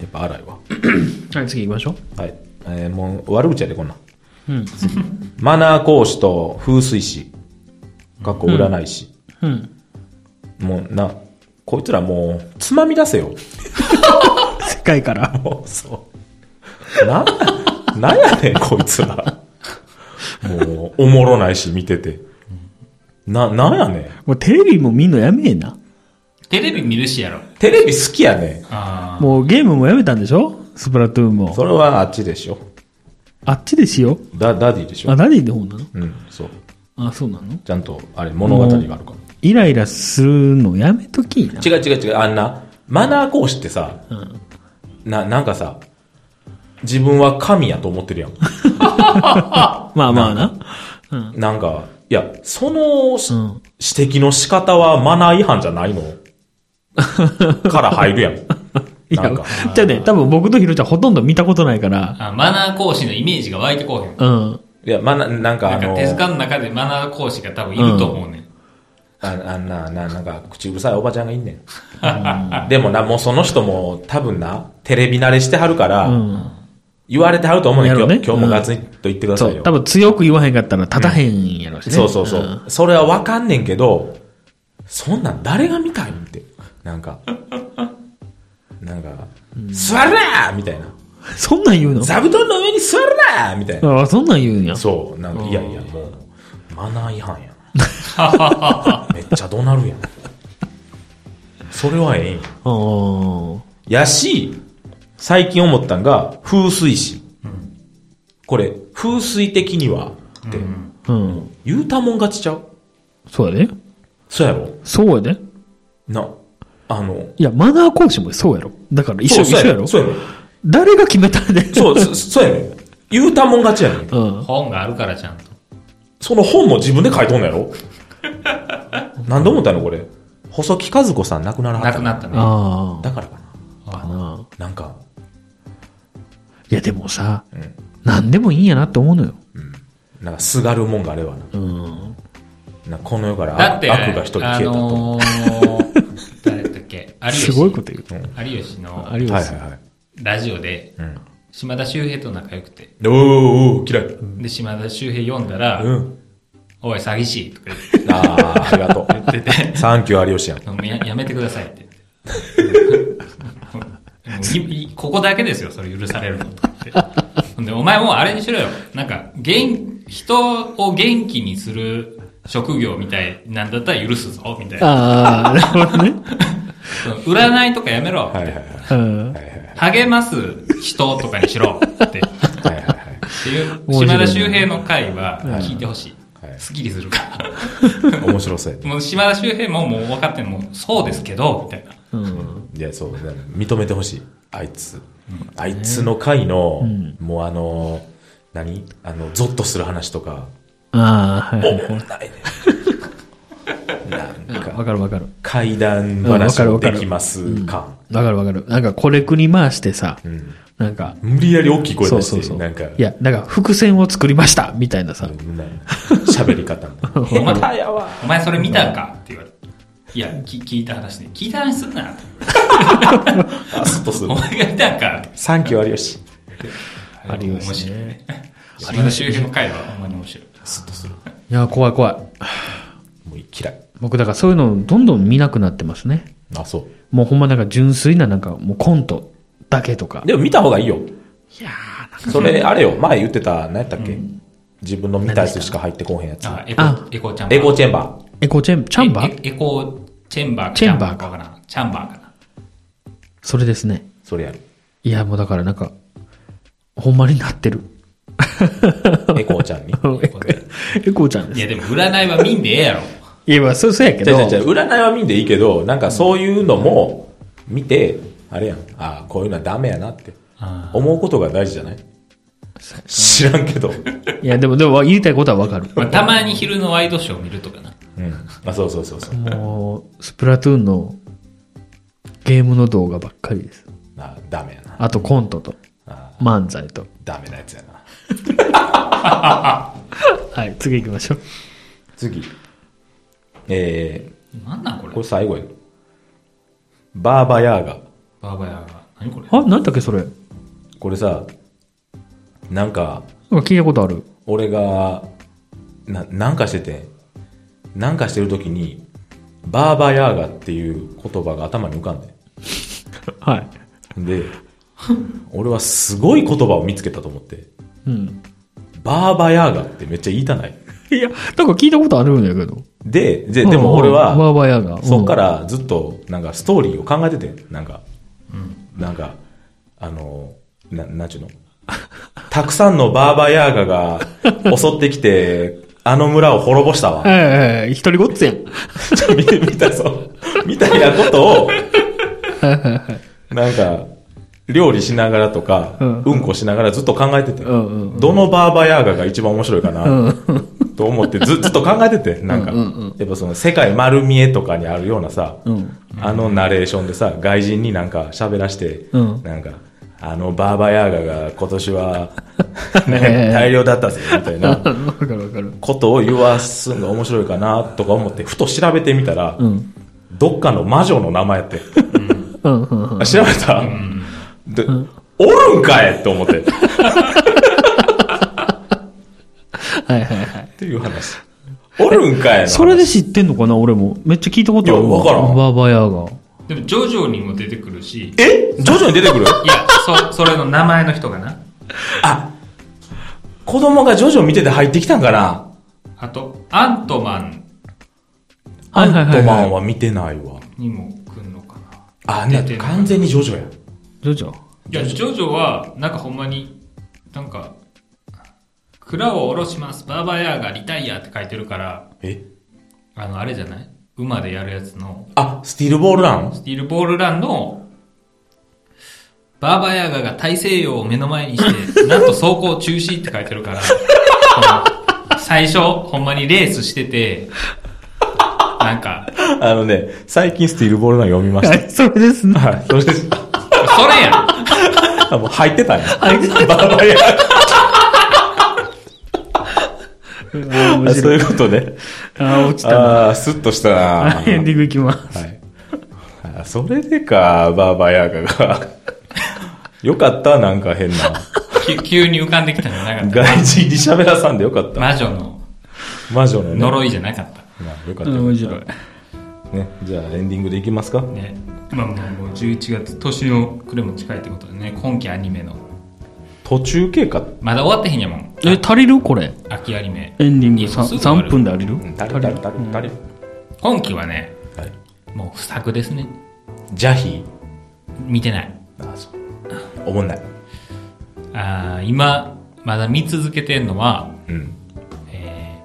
やっぱ荒いわ。
はい、次行きましょ
はい。えーもう悪口やで、こんなん。
う。うん。
マナー講師と風水師。かっこ占い師。
うん。
もうな、こいつらもう、つまみ出せよ。
世界から。
もう、そう。な、なんやねん、こいつら。もう、おもろないし、見てて。な、なんやねん。
もうテレビも見んのやめえな。
テレビ見るしやろ。
テレビ好きやねん。
あ
もうゲームもやめたんでしょ？スプラトゥーンも。
それはあっちでしょ。
あっちでしよ
ダ、ダディでしょ
あ、。ダディの方なの？
うん、そう。
あ、そうなの？
ちゃんと、あれ、物語があるから。
イライラするのやめときな。
違う違う違う、あんな、マナー講師ってさ、
うん。
な、なんかさ、自分は神やと思ってるやん。
まあまあな。うん。
なんか、いや、そのし、
うん。
指摘の仕方はマナー違反じゃないの から入るやん。
いや
なんか、
じゃあね、多分僕とヒロちゃんほとんど見たことないから、
あマナー講師のイメージが湧いてこうへん。
うん。
いや、マナー、なんか
なんか
あの、
手塚の中でマナー講師が多分いると思うねん。
ああんな、な、なんか、口うるさいおばちゃんがいんねん。でもな、もうその人も多分な、テレビ慣れしてはるから、
うん。
言われてはると思うねん。
ね
今日、今日もガツンと言ってくださ
そ。
いうよ。
多分強く言わへんかったら立たへんやろしね。
そうそうそう。
ん
それはわかんねんけど、そんなん誰が見たいんって。なんか、なんか、座るなみたいな。
そんなん言うの？
座布団の上に座るなみたいな。
あそんなん言うんや。
そう、なんか、いやいや、もう、マナー違反やな。めっちゃ怒鳴るやん。それはええんや。やし、最近思ったんが、風水師。これ、風水的には、って、
うん。
言うたもん勝ちちゃう？
そうやで。
そうやろ？
そうやで。
な、あの、
いや、マナー講師もそうやろ。だから一緒やろ？
そうやろ。
誰が決めたんで。
そう、そそうやねん。言うたもん勝ちやねん。
うん。
本があるからちゃんと。
その本も自分で書いとんのやろ？なんで思ったのこれ？細木和子さん亡くならはった。
なくなったね。
あ
だからか
あ。かな。
な。なんか、
いや、でもさ、
うん。
何でもいいんやなって思うのよ。
なんか、すがるもんがあればな。
うん。
なんかこの世から
だって、
悪悪が一人消えたと。
あのー、誰だっけ有吉
すごいこと言う。
有吉の
有吉
はいはいはい。
ラジオで、
うん。
島田秀平と仲良くて、
おーおー嫌い。
で、島田秀平読んだら、
うん。
おい、詐欺師とか言って
ああ、ありがとう。
言ってて、
サンキュー有吉やん。
もうややめてくださいって言って。もういいここだけですよ、それ許されるのと思って。ほんで、お前もうあれにしろよ。なんか、元、人を元気にする職業みたいなんだったら許すぞ、みたいな。
ああ、なるほどね。
その占いとかやめろ。
はいはいはい。
うん。
はいはい
励ます人とかにしろ。って。
はいはいはい。
っていう、島田秀平の回は聞いてほしい。
はい
スッキリするから。
面白そうやね。
もう島田秀平ももう分かってんのもうそうですけど、みたいな。
うん。
いや、そう、認めてほしい。あいつ。あいつの回の、もうあの、何？あの、ゾッとする話とか、
ああ、はいはい
おもんないね。なんか、
わかるわかる。
怪談
うんわ
話も
かるわかる
できますか？
わかるわかる。なんかこれくり回してさ、
うん。
なんか、
無理やり大きい声出して、
そうそうそう。
なんか、
いや、なんか伏線を作りましたみたいなさ。
喋り方も。
お前
やわ。
お前それ見たんか？って言われて。いや、き聞いた話で。聞いた話すんなって。
あ、スッとする
お。前が見たんかって。
サンキュー有吉。
有吉ね
面白いね。島田秀平の回はほんまに面白い。
スッとする。
いや、怖い怖い。
もう嫌い。
僕だからそういうのどんどん見なくなってますね。
あ、そ
もうほんまなんか純粋ななんかもうコントだけとか
う。。でも見た方がいいよ。
いや
それ、あれよ、前言ってた、何やったっけ？自分の見たやつしか入ってこうへんやつ。
あ、エコ
あ、
エコーチャンバー。
エコーチェンバー。
エコチェン、チャンバー？
エエコーチェンバーか
チェンバーか
わからん。チャンバーかな。
それですね。
それやる。
いや、もうだからなんか、ほんまになってる。
エコーちゃんに？
エコエコちゃんです。
いや、でも占いは見んでええやろ。
いや、まあそうそうやけど。
じゃじゃじゃ占いは見んでいいけど、なんかそういうのも見て、あれやん。ああ、こういうのはダメやなって。思うことが大事じゃない？知らんけど。
いや、でも、でも言いたいことはわかる。
まあ、たまに昼のワイドショー見るとかな。
うん。あ、そうそうそうそう。
もう、スプラトゥーンのゲームの動画ばっかりです。
あダメやな。
あとコントと、
あ
漫才と。
ダメなやつやな。
はい、次行きましょう。
次。え
なんなんこ
ー、
れ？
これ最後や。バーバヤーガ。
バーバヤが。何これ？
あ、なんだっけそれ？
これさ、なんか、
なんか聞いたことある。
俺が、な、なんかしてて、なんかしてる時に、バーバヤーガっていう言葉が頭に浮かんで。
はい。
で、俺はすごい言葉を見つけたと思って、
うん。
バーバヤーガってめっちゃ言いたない？
いや、なんか聞いたことあるんやけど。
で、で、でも俺は、
バーバヤが。
そっからずっと、なんかストーリーを考えてて、なんか、なんか、あの、な、なんちゅうの？たくさんのバーバヤーガが襲ってきて、あの村を滅ぼしたわ
うん。。はいはいはい。一人ごっつやん。
みみたいそう。みたいなことを、なんか、料理しながらとか、
うん
うんこしながらずっと考えてて、どのバーバヤーガが一番面白いかな、と思ってず ずっと考えてて、なんか、
うんうん
やっぱその世界丸見えとかにあるようなさ、
うん。
あのナレーションでさ、外人になんか喋らして、
うん。
なんか、あのバーバヤーガが今年は、ね大量だったぜ、みたいな。ことを言わすのが面白いかな、とか思って、ふと調べてみたら、
うん。
どっかの魔女の名前やって。調べた、で、おるんかい！って思って。っ
はいはいはい。
ていう話。おるんかいの話
それで知ってんのかな？俺も。めっちゃ聞いたことある
いやわからん
バーバヤが。
でも、ジョジョにも出てくるし、い
え徐々に出てくる？
や、そ、それの名前の人がな。
あ、子供がジョジョ見てて入ってきたんかな？
あと、アントマン
アントマン
は。
は見てないわ。
にも来んのかな。
あ、ね完全にジョジョや。
ジョジョ？
いや、ジョジョは、なんかほんまに、なんか、蔵を下ろします、バーバヤーがリタイアって書いてるから、
え？
あの、あれじゃない？馬でやるやつの、
あ、スティールボールラン？
スティールボールランの、バーバヤーガが大西洋を目の前にして、なんと走行中止って書いてるから、最初、ほんまにレースしてて、なんか、
あのね、最近スティールボールラン読みまし
はい、それですね。
た。はい、それです。
それやん
あ、もう入ってたんや。バーバヤ
面
あそう
白い。
いうことね。
あー、落ちたな。
ああ、スッとしたな
エンディングいきます。
はい。はい。あそれでか、バーバヤーガが。よかった、なんか変な。
き急に浮かんできたんじゃなかった。
外人に喋らさんでよかった。
魔女の
魔女のね。
呪いじゃなかった。
まあよかった。
面白い。
ね。じゃあエンディングでいきますか
ね。まあもうもう11月、年の暮れも近いってことでね、今期アニメの。
途中経過。
まだ終わってへんやもん。
え、足りる？これ。
秋アニメ。
エンディング
いや
3,
すぐ終わる
3分で足りる？
うん足りる足りる足りる。
今期はね、
はい。
もう不作ですね。
ジャヒ？
見てない。
ーあ、そう。おもんない。
あー今、まだ見続けてんのは、
うん。
え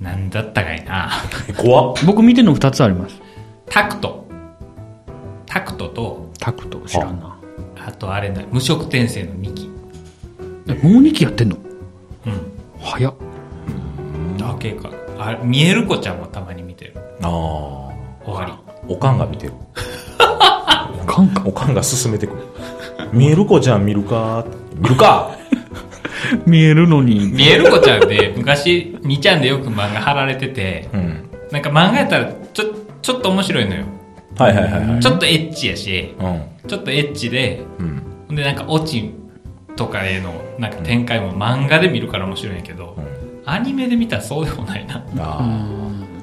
ー、なんだったかいな。
え 怖っ。
僕見てるの2つあります。
タクト。タクトと、
タクト知らんな。
あとあれだ、無色転生の2期。
え、もう2期やってんの？
うん。
早っ。
だけか。あ、見える子ちゃんもたまに見てる。
ああ。
終わり。
おかんが見てる。
あかんか？
おかんが進めてくる。見える子ちゃん見るか？見るか？
見えるのに。
見える子ちゃんで、昔、2ちゃんでよく漫画貼られてて、
うん。
なんか漫画やったら、ちょ、ちょっと面白いのよ。
はいはいはいはい。
ちょっとチやし、
うん。
ちょっとエッチで、
うん。
でなんかオチとかへのなんか展開も漫画で見るから面白いんやけど、アニメで見たらそうでもないな。
あ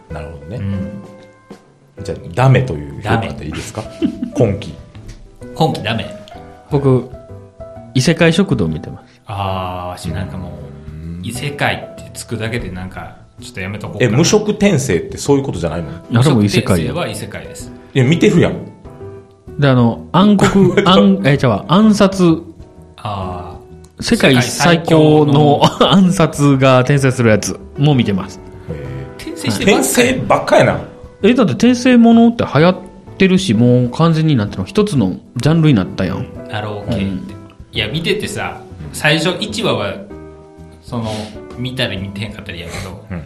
あ。なるほどね。
うん。
じゃあ、ダメという評
ダメ
価でいいですか？今期。
今期ダメ。
僕、異世界食堂見てます。
あー、わしなんかもう、異世界ってつくだけでなんか、ちょっとやめとこうか
え、
な。
無色転生ってそういうことじゃないの？
あれも異世界や。
無色転生は異世界です。
いや、見てるやん。
で、あの、暗黒、暗、え、じゃあ、暗殺、
あ
世界最強の 暗殺が転生するやつも見てます。
ー、転生してば
転
っかり
生ばっかやな。
え、だって転生ものって流行ってるし、もう完全になっての一つのジャンルになったやん。
なろう系って。いや、見ててさ、最初1話は、その、見たり見てへんかったりやけど、
うん。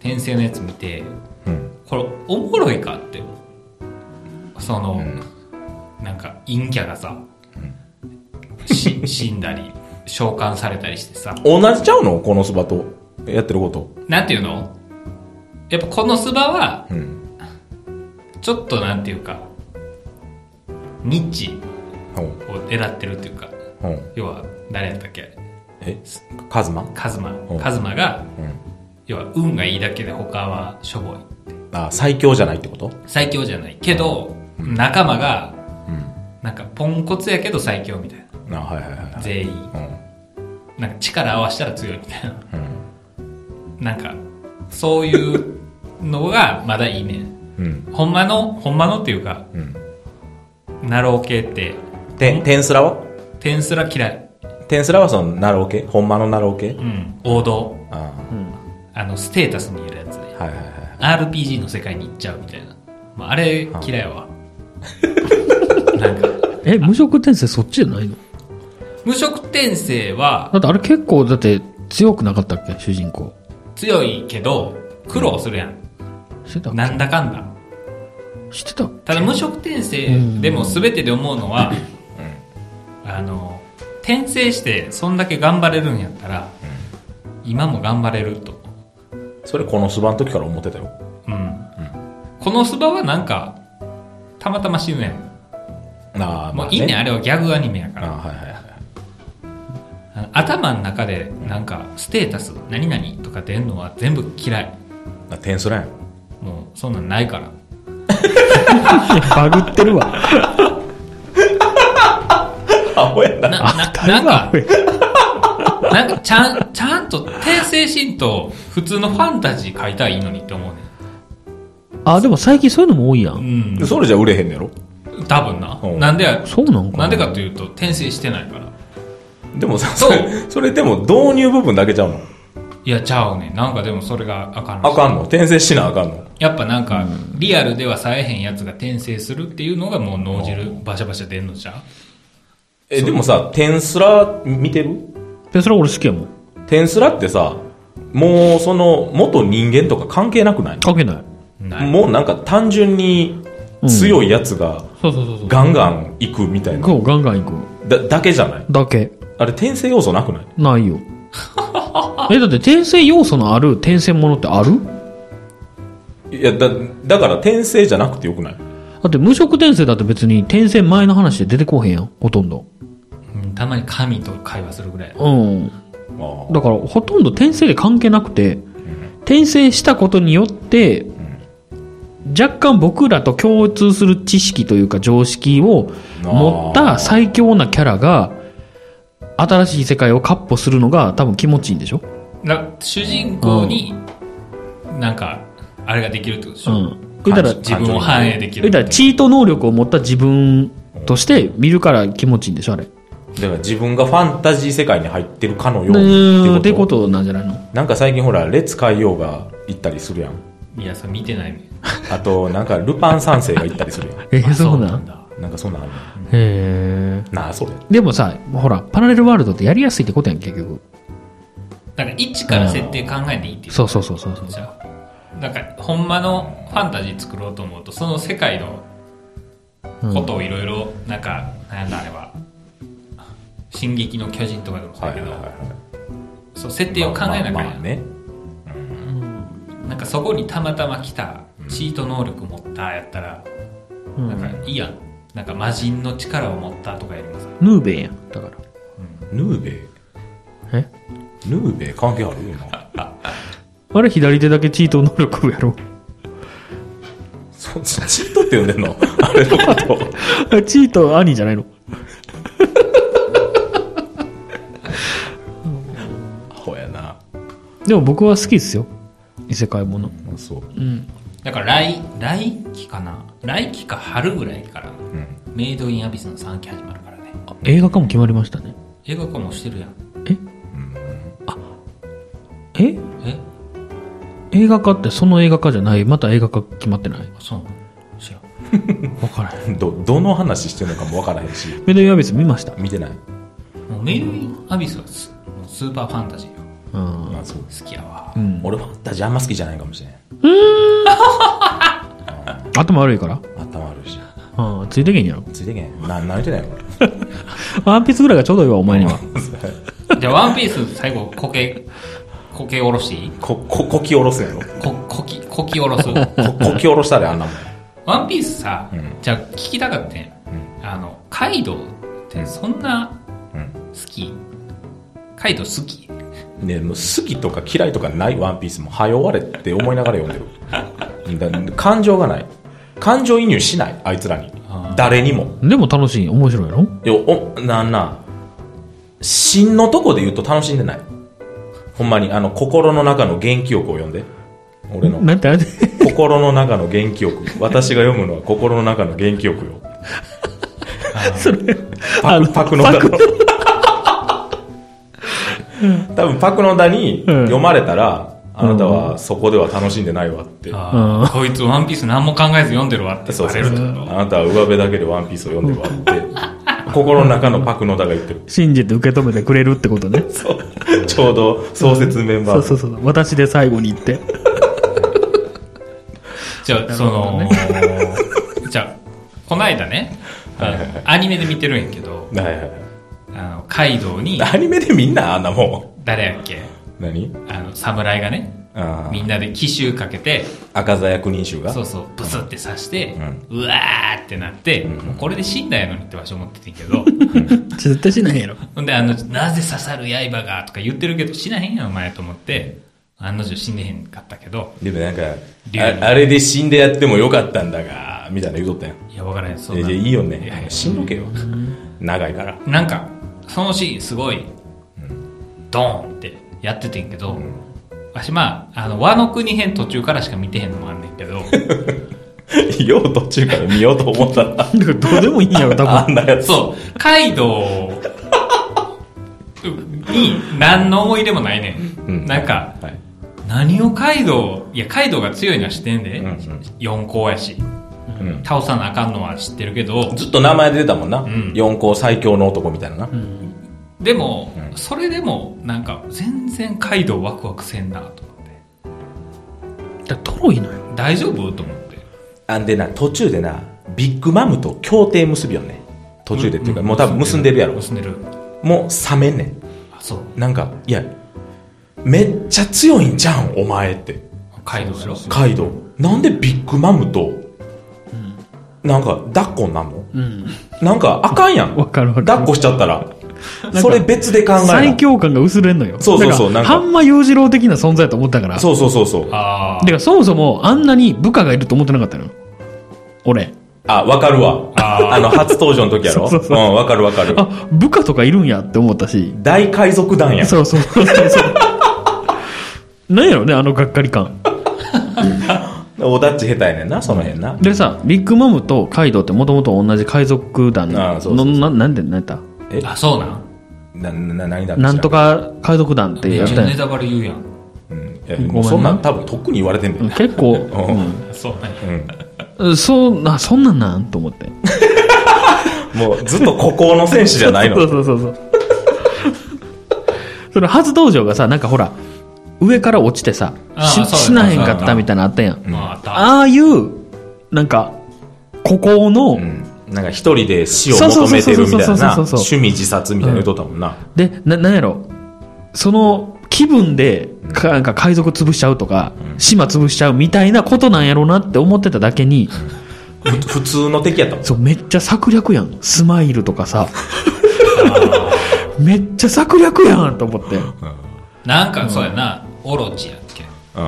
転生のやつ見て、
うん。
これおもろいかってその、
ん
なんか陰キャがさ、し死んだり召喚されたりしてさ
同じちゃうの？このスバと。やってること。
なんていうの？やっぱこのスバは
うん。
ちょっとなんていうかニッチ
ほう。
を狙ってるっていうか
ほう。
要は誰やったっけ？
え？カズマ？
カズマ
うん
カズマが
うん。
要は運がいいだけで他はしょぼい
あ、最強じゃないってこと？
最強じゃないけど仲間が
うん。
なんかポンコツやけど最強みたいな
あ、はいはいはいはい。
全員
うん。
なんか力合わせたら強いみたいな。
うん。
なんか、そういうのがまだいいねん。
うん。
ほんまの、ほんまのっていうか、
うん。
ナロー系って、
て、テンスラは？
テンスラ嫌い。
テンスラはそのナロー系？ほんまのナロー系？
うん。王道。
あ
あの、ステータスにいるやつで。
あ。はいはいはい。
RPG の世界に行っちゃうみたいな。まあ、あれ嫌いやわ。なんか、
え、無職転生そっちじゃないの？
無職転生は
だってあれ結構、だって強くなかったっけ？主人公。
強いけど、苦労するやん。
してた
なんだかんだ。
してた
ただ無色転生でも全てで思うのは、あの転生してそんだけ頑張れるんやったら、今も頑張れると。
それこのスバの時から思ってたよ。
うん、このスバはなんかたまたま死ぬやん
ああ、
もういいね
あ
あれはギャグアニメやから
はいはいはい。
頭の中でなんかステータス何々とか出んのは全部嫌い
あテンスラやん。
もうそんなんないから
バグってるわ。
アホやな。
なななんかなんかちゃんちゃんと転生シーンと普通のファンタジー書いたらいいのにって思うね
あ、でも最近そういうのも多いやん。
うん
それじゃ売れへんねやろ？
多分な。
うん。
なんでや
そうなんか
な。んでかというと転生してないから。
でもさ、
そ
そうれ、それでも導入部分だけちゃうの？
いやちゃうねなんかでもそれがあかんらしい。
あかんの？転生しなあかんの？
やっぱなんかリアルではさえへんやつが転生するっていうのがもう脳汁バシャバシャ出んのじゃう？
え、でもさ、テンスラ見てる？
で、それ俺好きやもん。
テンスラってさ、もうその元人間とか関係なくない？
関係ない。
ない。
もうなんか単純に強いやつが
そうそうそうそう。
ガンガン行くみたいな。
こうガンガン行く。
だ、だけじゃない？
だけ。
あれ転生要素なくない？
ないよ。え、だって転生要素のある転生ものってある？
いや、だ、だから転生じゃなくてよくない？
だって無職転生だって別に転生前の話で出てこうへんやん、ほとんど。
うんたまに神と会話するぐらい。
うん。
あ
だからほとんど転生で関係なくて、転生したことによって、若干僕らと共通する知識というか常識を持った最強なキャラが、新しい世界をカッポするのが多分気持ちいいんでしょ？
な主人公に、なんか、あれができるってことでしょ、
うん。言ったら、
自分を反映できる。
言ったらチート能力を持った自分として見るから気持ちいいんでしょあれ。
だから自分がファンタジー世界に入ってるかのよう
で
に
ってこと？なんじゃないの？
なんか最近ほら、列海洋が行ったりするやん。
いや、それ見てないね。
あと、なんかルパン三世が行ったりするやん。
え
あ
そうなん？
だ。
なんかそんなんあるの
へえ。
なあ、それ。
でもさ、ほら、パラレルワールドってやりやすいってことやん、結局。
だから、一から設定考えていいっていう。
そうそうそうそうそう。
じゃあ。だから、ほんまのファンタジー作ろうと思うと、その世界のことをいろいろ、なんか、なんだあれは、進撃の巨人とかでもそうだけど、そう、設定を考えなきゃいけない
まあまあね。
なんかそこにたまたま来たチート能力持ったやったら、
うん
なんかいいやん。なんか魔人の力を持ったとかやります。
ヌーベイやん。だから。
ヌーベイ？
え？
ヌーベイ関係ある？今。
あれ左手だけチート能力やろ。
そ、チートって呼んでんの？あれのこと。
あ チート兄じゃないの
アホやな。
でも僕は好きっすよ。異世界もの。
あそう。
うん。
だから来、来期かな？来期か春ぐらいから、
うん。
メイドインアビスの3期始まるからね。
あ映画化も決まりましたね。
映画化もしてるやん。
え？あ、え？
え？
映画化ってその映画化じゃない？また映画化決まってない？
あそうなの？知らん。
わからへん。
ど、どの話してんのかもわからへんし、
メドインアビス見ました
見てない。
もうメイドインアビスはスもうスーパーファンタジー。
まあそう。
好きやわ。
うん。
俺ファンタジーあんま好きじゃないかもしれん。
頭悪いから？
頭悪いし。
うん。ついてけんやろ。
ついてけん。な、何言ってないよ、
ワンピースぐらいがちょうどいいわ、お前には。
じゃあワンピース最後、こけ、こけおろしていい？
こ、こ、こきおろすやろ。
こ、こき、こきおろす？
こ、こきおろしたであんなもん。
ワンピースさ、
うん
じゃあ聞きたかったんあの、カイドウってそんな
うん。
好き？カイドウ好き？
ねもう好きとか嫌いとかないワンピースも、早終われって思いながら読んでる。だ感情がない。感情移入しない、あいつらに
あ。
誰にも。
でも楽しい。面白いの？
いや、お、なんな、芯のとこで言うと楽しんでない。ほんまに、あの、心の中の元気欲を読んで。俺の。
なんてあれ？で
心の中の元気欲。私が読むのは心の中の元気欲よ。パク、パクのだの。多分パクのだに
うん
読まれたら、あなたはそこでは楽しんでないわって。
こいつワンピース何も考えず読んでるわって
そう
バレるってこ
そうそう。あなたは上辺だけでワンピースを読んでるわって。心の中のパクのだが言ってる。
信じて受け止めてくれるってことね。
そう。ちょうど創設メンバー
そうそうそう。私で最後に言って。
と じゃあ、その、じゃあ、こないだね、あの
はいはいはい
アニメで見てるんやけど、
はいはいはい。
あの、カイドウに、
アニメでみんなあんなも
誰やっけ？
ん。何？
あの、侍がね、
あ
みんなで奇襲かけて、
あ。赤座役人衆が？
そうそう、ブスって刺して、うわーってなって、もうこれで死んだやのにってわし思っててんけど、
絶対しないやろ。
ほんで、あの、なぜ刺さる刃がとか言ってるけど、死なへんやん、お前と思って、案の定死んでへんかったけど、
でもなんか、
竜
ああれで死んでやってもよかったんだが、みたいな言うとったやん。
いや、わからへん、そう
え
な
じゃあいいよね
いやいや。
死んどけよ。長いから。
なんか、そのシーンすごい、ドーンってやっててんけど、わしまあ、あの、和の国編途中からしか見てへんのもあんねんけど、
よう途中から見ようと思ったら、
どうでもいいんやろ、多分。
あんなやつ。
そう、カイドウに何の思い出もないねん。
うん
なんか、
はい。
何をカイドウ、いや、カイドウが強いのは知ってんで、
うんうん
四皇やし、
うん
倒さなあかんのは知ってるけど、
ずっと名前で出たもんな。
ん
四皇最強の男みたいなな。
でも、
うん
それでも、なんか、全然カイドウワクワクせんなと思って。
だトロいのよ。
大丈夫と思って。
あんでな、途中でな、ビッグマムと協定結びよんね。途中でっていうか、もう多分結んでるやろ。
結んでる。
もう冷めんねん。
あ、そう。
なんか、いや、めっちゃ強いんじゃん、お前って。
カイドウやろ
カイドウ。なんでビッグマムと、なんか、抱っこになんの？
うん。
なんか、あかんやん。
わかるわかる
抱っこしちゃったら。それ別で考えな
最強感が薄れんのよ。
そうそうそうなんか
半間裕次郎的な存在と思ったから。
そうそうそうそう。
あ
だからそもそもあんなに部下がいると思ってなかったの？よ。俺。
あ、わかるわ。
あ
の、初登場の時やろ
そうそうそう
うん、わかるわかる。
あ、部下とかいるんやって思ったし。
大海賊団やん。
そうそうそうそう。なんやろね、あのがっかり感。
おだっち下手やねんな、その辺な。
でさ、ビッグマムとカイドウってもともと同じ海賊団
ああそうそうそう
の、ななんで、なんやった？
え？
あ、そうなん？
な、な、何だっけ
なんと。か海賊団って
め
やったやん
ネタバレ言うやん。
うん。いや
ごめんな
もうそんなん多分とっくに言われてんだよ。
うん結構、
そうなんや。
うん。
うん、そう、な、そんなんなんと思って。
もうずっと孤高の戦士じゃないの。
そうそうそうそう。その初登場がさ、なんかほら、上から落ちてさ、死なへんかったみたいなのあったやん。
まあ、あった。
ああいう、なんか、孤高の、
うん。なんか一人で死を求めてるみたいな趣味自殺みたいな言うとったもんな。
で、な、なんやろ、その気分で、かなんか海賊潰しちゃうとか、島潰しちゃうみたいなことなんやろうなって思ってただけに、
ふ普通の敵やったもん。
そう、めっちゃ策略やん。スマイルとかさ。めっちゃ策略やんと思って。
なんかそうやな、オロチやっけ？
うん。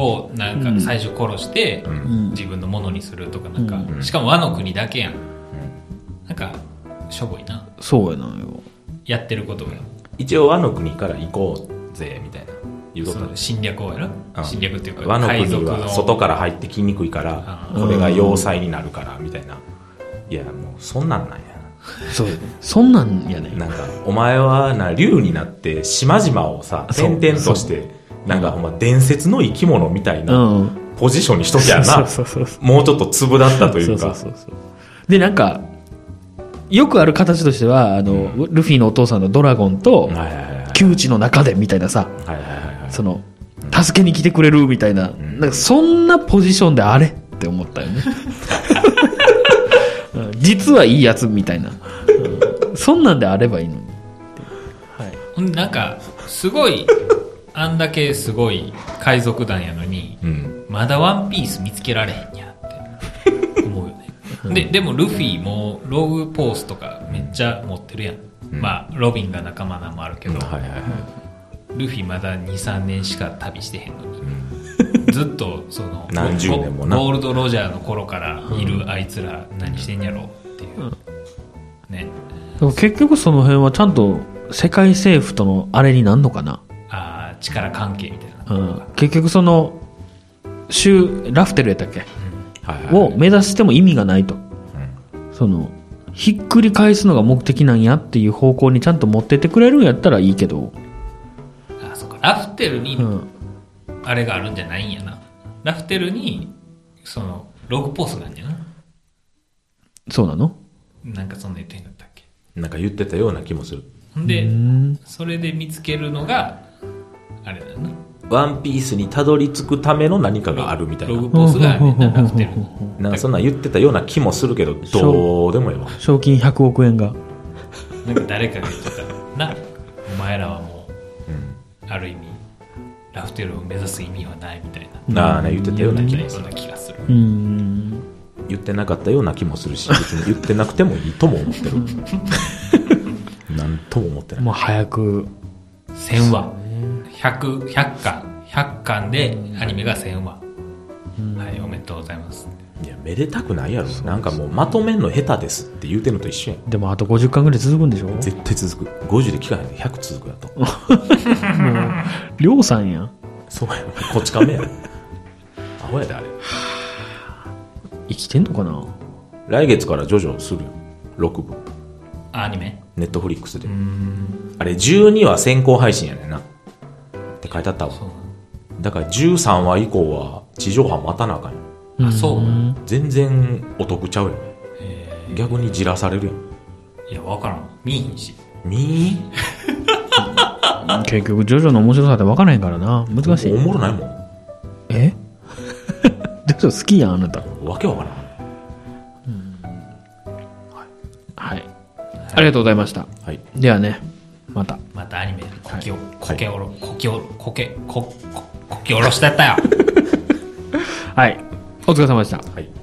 を、なんか最初殺して、
ん
自分のものにするとか、なんか、しかも和の国だけやん。なんか、しょぼいな。
そうやなよ。
やってることが。
一応和の国から行こうぜ、みたいな。言うとったで
その侵略をやろ？
うん
侵略っていうか、
和の国。は外から入ってきにくいから
あ、
これが要塞になるから、みたいな。いや、もうそんなんなんや。
そう。そんなんやね。
なんか、お前はな、竜になって、島々をさ、転々として、なんかほんま伝説の生き物みたいうな、
ん。
ポジションにしときゃ
そう
な、
そうそうそう。
もうちょっと粒だったというか、
そうそうそうで、なんか、よくある形としては、あの、ルフィのお父さんのドラゴンと。窮地の中でみたいなさ。その、助けに来てくれるみたいな、なんかそんなポジションであれって思ったよね。うん実はいいやつみたいな。うんそんなんであればいいのに。はい。
なんか、すごい、あんだけすごい海賊団やのに、
うん。
まだワンピース見つけられへんやって思うよね。で、でもルフィもローグポースとかめっちゃ持ってるやん。まあ、ロビンが仲間なんもあるけど、
はいはいはい。
ルフィまだ2、3年しか旅してへんのに。ずっと、その、
何十年もな
ゴゴールド・ロジャーの頃からいるあいつら何してんやろっていう。ね。
でも結局その辺はちゃんと世界政府とのあれになんのかな。
力関係みたいな。
うん。結局その、州、ラフテルやったっけ？
はいはい
を目指しても意味がないと。その、ひっくり返すのが目的なんやっていう方向にちゃんと持ってってくれるんやったらいいけど、
あ、そっか。ラフテルに
うん。
あれがあるんじゃないんやな。ラフテルに、その、ログポースがあるんやな。
そうなの？
なんかそんな言ってへんかったっけ？
なんか言ってたような気もする。
で
う、ん。
それで見つけるのが、あれだよな。
ワンピースにたどり着くための何かがあるみたいな。
ログポースがあるねんな、ラフテルに。
なんかそんなん言ってたような気もするけど、どうでもええわ。
賞金100億円が。
なんか誰かが言ってた。な、お前らはもう、ある意味、ラフテルを目指す意味はないみたいな。
なあね、言ってたような気もする
がする。
うーん。
言ってなかったような気もするし、別に言ってなくてもいいとも思ってる。なんとも思ってない。
もう早く、
1000話。100、100巻。100巻でアニメが1000話。はい、おめでとうございます。
いや、めでたくないやろ。なんかもうまとめんの下手ですって言うてんのと一緒やん。
でもあと50巻ぐらい続くんでしょ？
絶対続く。50で聞かないで100続くやと。
りょうさんやん。
そうやろ。こっち亀やろ。アホやで、あれ。
生きてんのかな？
来月からジョジョするよ。6部。
あアニメ？
ネットフリックスで。あれ、12話先行配信やねんな。って書いてあったわ。だから13話以降は地上波待たなあかんよ。
あ、そう。
全然お得ちゃうよ。逆にじらされるやん。
いや、わからん。見えへんし。
み
結局、ジョジョの面白さって分からへんからな。難しい
お。もろないもん。
え？ジョジョ好きやん、あなた。
わけわからん。
はい。ありがとうございました。
はい。
ではね、また。
またアニメ、こきお、こけおろ、こきお、こけ、こ、こ、こきおろしだったよ。
はい。お疲れ様でした。
はい。